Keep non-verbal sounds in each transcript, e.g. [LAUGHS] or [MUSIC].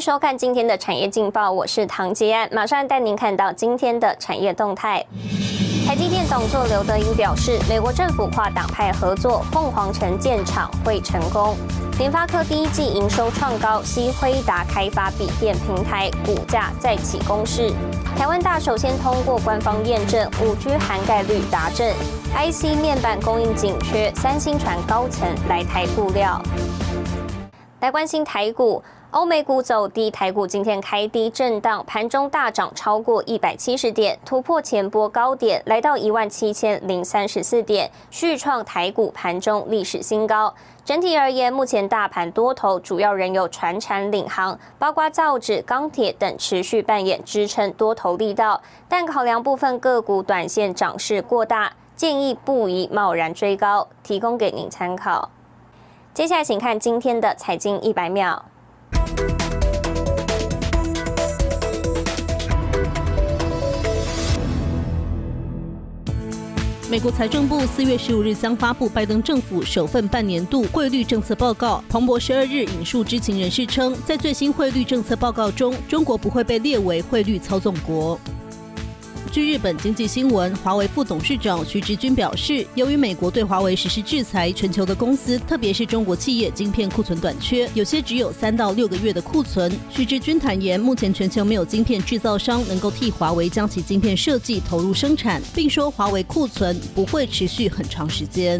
收看今天的产业劲报，我是唐杰安，马上带您看到今天的产业动态。台积电董座刘德英表示，美国政府跨党派合作，凤凰城建厂会成功。联发科第一季营收创高，西辉达开发笔电平台股价再起攻势。台湾大首先通过官方验证，五 G 涵盖率达阵。IC 面板供应紧缺，三星传高层来台布料。来关心台股。欧美股走低，台股今天开低震荡，盘中大涨超过一百七十点，突破前波高点，来到一万七千零三十四点，续创台股盘中历史新高。整体而言，目前大盘多头主要仍有船产领航，包括造纸、钢铁等持续扮演支撑多头力道，但考量部分个股短线涨势过大，建议不宜贸然追高，提供给您参考。接下来，请看今天的财经一百秒。美国财政部四月十五日将发布拜登政府首份半年度汇率政策报告。彭博十二日引述知情人士称，在最新汇率政策报告中，中国不会被列为汇率操纵国。据日本经济新闻，华为副董事长徐直军表示，由于美国对华为实施制裁，全球的公司，特别是中国企业，晶片库存短缺，有些只有三到六个月的库存。徐直军坦言，目前全球没有晶片制造商能够替华为将其晶片设计投入生产，并说华为库存不会持续很长时间。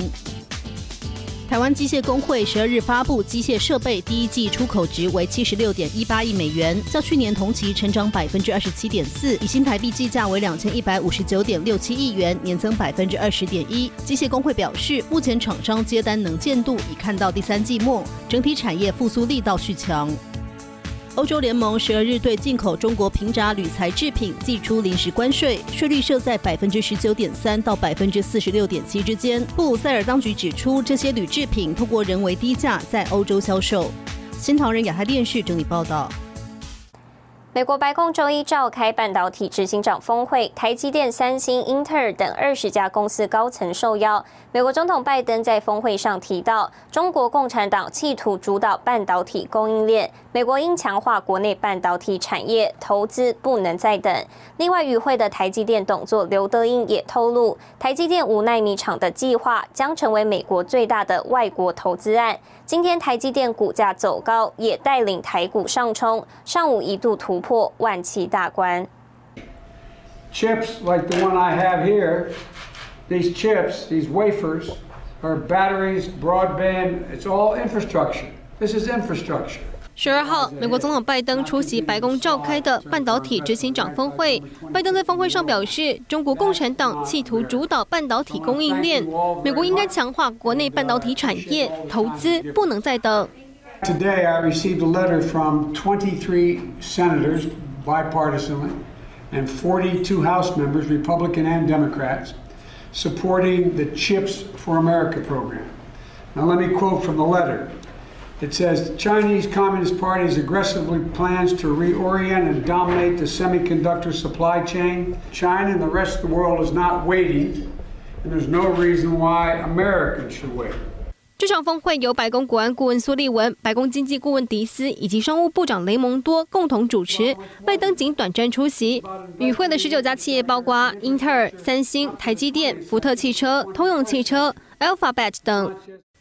台湾机械工会十二日发布机械设备第一季出口值为七十六点一八亿美元，较去年同期成长百分之二十七点四，以新台币计价为两千一百五十九点六七亿元，年增百分之二十点一。机械工会表示，目前厂商接单能见度已看到第三季末，整体产业复苏力道续强。欧洲联盟十二日对进口中国平轧铝材制品寄出临时关税，税率设在百分之十九点三到百分之四十六点七之间。布鲁塞尔当局指出，这些铝制品通过人为低价在欧洲销售。新唐人亚太电视整理报道。美国白宫周一召开半导体执行长峰会，台积电、三星、英特尔等二十家公司高层受邀。美国总统拜登在峰会上提到，中国共产党企图主导半导体供应链，美国应强化国内半导体产业投资，不能再等。另外，与会的台积电董座刘德英也透露，台积电五纳米厂的计划将成为美国最大的外国投资案。今天台积电股价走高，也带领台股上冲，上午一度突破破万七大关。Chips like the one I have here. These chips, these wafers, are batteries, broadband. It's all infrastructure. This is infrastructure. 十二号，美国总统拜登出席白宫召开的半导体执行长峰会。拜登在峰会上表示，中国共产党企图主导半导体供应链，美国应该强化国内半导体产业投资，不能再等。Today, I received a letter from 23 senators, bipartisanly, and 42 House members, Republican and Democrats. supporting the Chips for America program. Now, let me quote from the letter. It says the Chinese Communist Party aggressively plans to reorient and dominate the semiconductor supply chain. China and the rest of the world is not waiting, and there's no reason why Americans should wait. 这场峰会由白宫国安顾问苏利文、白宫经济顾问迪斯以及商务部长雷蒙多共同主持，拜登仅短暂出席。与会的十九家企业包括英特尔、三星、台积电、福特汽车、通用汽车、Alphabet 等。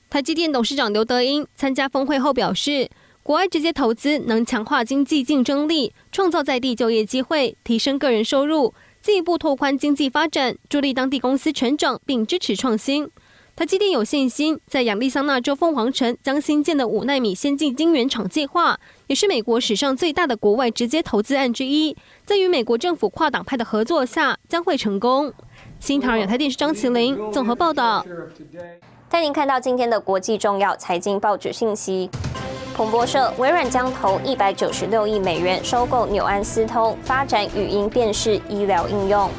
台积电董事长刘德英参加峰会后表示，国外直接投资能强化经济竞争力，创造在地就业机会，提升个人收入，进一步拓宽经济发展，助力当地公司成长，并支持创新。台积电有信心，在亚利桑那州凤凰城将新建的五纳米先进晶圆厂计划，也是美国史上最大的国外直接投资案之一，在与美国政府跨党派的合作下，将会成功。新唐人亚太电视张麒麟综合报道。带您看到今天的国际重要财经报纸信息：彭博社，微软将投一百九十六亿美元收购纽安斯通，发展语音辨识医疗应用。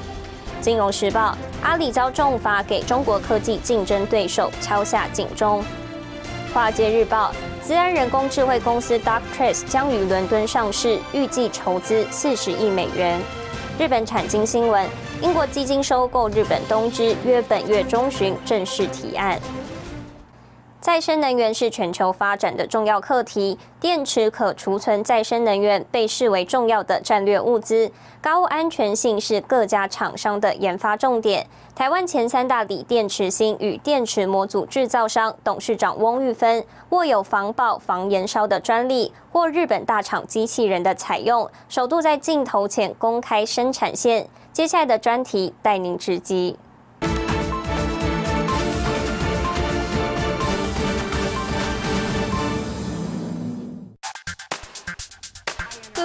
金融时报，阿里遭重罚，给中国科技竞争对手敲下警钟。华尔街日报，资安人工智慧公司 Darktrace 将于伦敦上市，预计筹资四十亿美元。日本产经新闻，英国基金收购日本东芝，约本月中旬正式提案。再生能源是全球发展的重要课题，电池可储存再生能源被视为重要的战略物资，高安全性是各家厂商的研发重点。台湾前三大锂电池芯与电池模组制造商董事长翁玉芬握有防爆、防燃烧的专利，或日本大厂机器人的采用，首度在镜头前公开生产线。接下来的专题带您直击。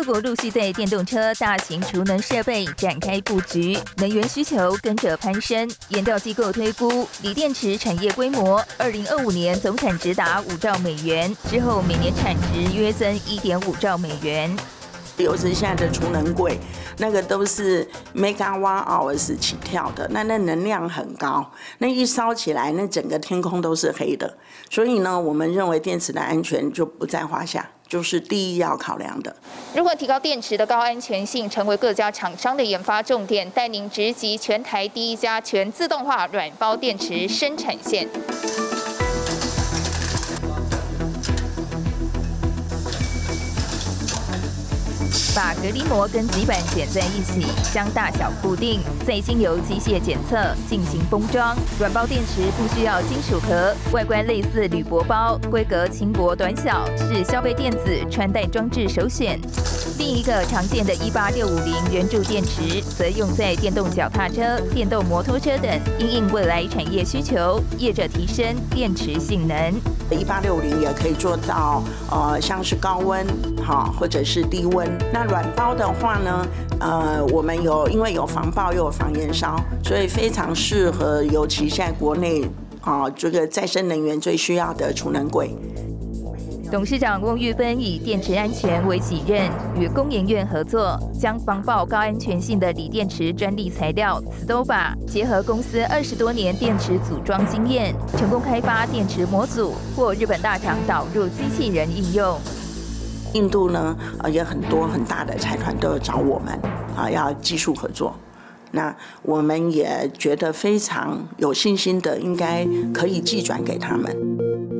各国陆续对电动车、大型储能设备展开布局，能源需求跟着攀升。研调机构推估，锂电池产业规模，二零二五年总产值达五兆美元，之后每年产值约增一点五兆美元。尤其现在的储能柜，那个都是 megawatt hours 起跳的，那那能量很高，那一烧起来，那整个天空都是黑的。所以呢，我们认为电池的安全就不在话下。就是第一要考量的。如何提高电池的高安全性，成为各家厂商的研发重点。带您直击全台第一家全自动化软包电池生产线。把隔离膜跟极板剪在一起，将大小固定，再经由机械检测进行封装。软包电池不需要金属壳，外观类似铝箔包，规格轻薄短小，是消费电子穿戴装置首选。另一个常见的18650圆柱电池，则用在电动脚踏车、电动摩托车等，因应未来产业需求，业者提升电池性能。18650也可以做到，呃，像是高温，好，或者是低温。那软包的话呢，呃，我们有因为有防爆又有防燃烧，所以非常适合，尤其在国内啊，这个再生能源最需要的储能柜。董事长翁玉芬以电池安全为己任，与工研院合作，将防爆高安全性的锂电池专利材料 Stova 结合公司二十多年电池组装经验，成功开发电池模组，或日本大厂导入机器人应用。印度呢，呃，也很多很大的财团都有找我们，啊，要技术合作。那我们也觉得非常有信心的，应该可以寄转给他们。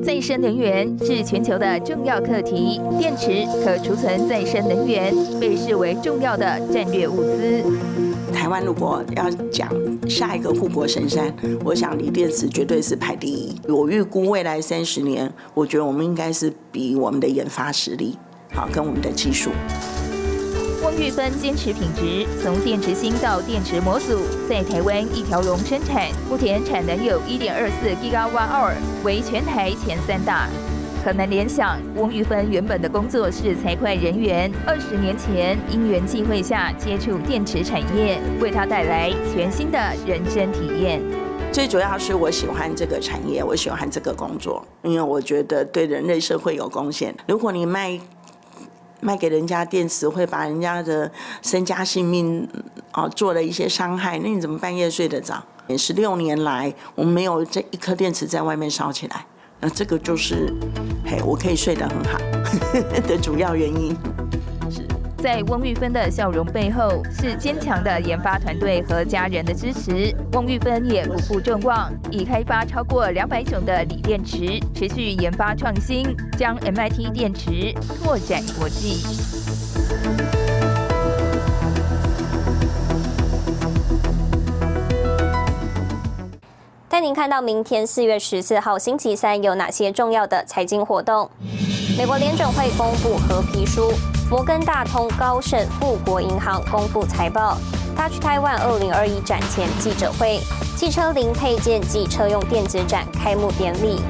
再生能源是全球的重要课题，电池可储存再生能源被视为重要的战略物资。台湾如果要讲下一个护国神山，我想锂电池绝对是排第一。我预估未来三十年，我觉得我们应该是比我们的研发实力。好，跟我们的技术。翁玉芬坚持品质，从电池芯到电池模组，在台湾一条龙生产，目前产能有一点二四 Gigawatt，为全台前三大。可能联想，翁玉芬原本的工作是财会人员，二十年前因缘际会下接触电池产业，为他带来全新的人生体验。最主要是我喜欢这个产业，我喜欢这个工作，因为我觉得对人类社会有贡献。如果你卖。卖给人家电池会把人家的身家性命哦做了一些伤害，那你怎么半夜睡得着？十六年来，我们没有这一颗电池在外面烧起来，那这个就是嘿，我可以睡得很好 [LAUGHS] 的主要原因。在翁玉芬的笑容背后，是坚强的研发团队和家人的支持。翁玉芬也不负众望，已开发超过两百种的锂电池，持续研发创新，将 MIT 电池拓展国际。带您看到明天四月十四号星期三有哪些重要的财经活动？美国联准会公布合皮书。摩根大通、高盛、富国银行公布财报。Touch Taiwan 二零二一展前记者会，汽车零配件及车用电子展开幕典礼。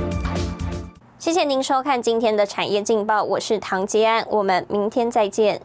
谢谢您收看今天的产业劲报，我是唐吉安，我们明天再见。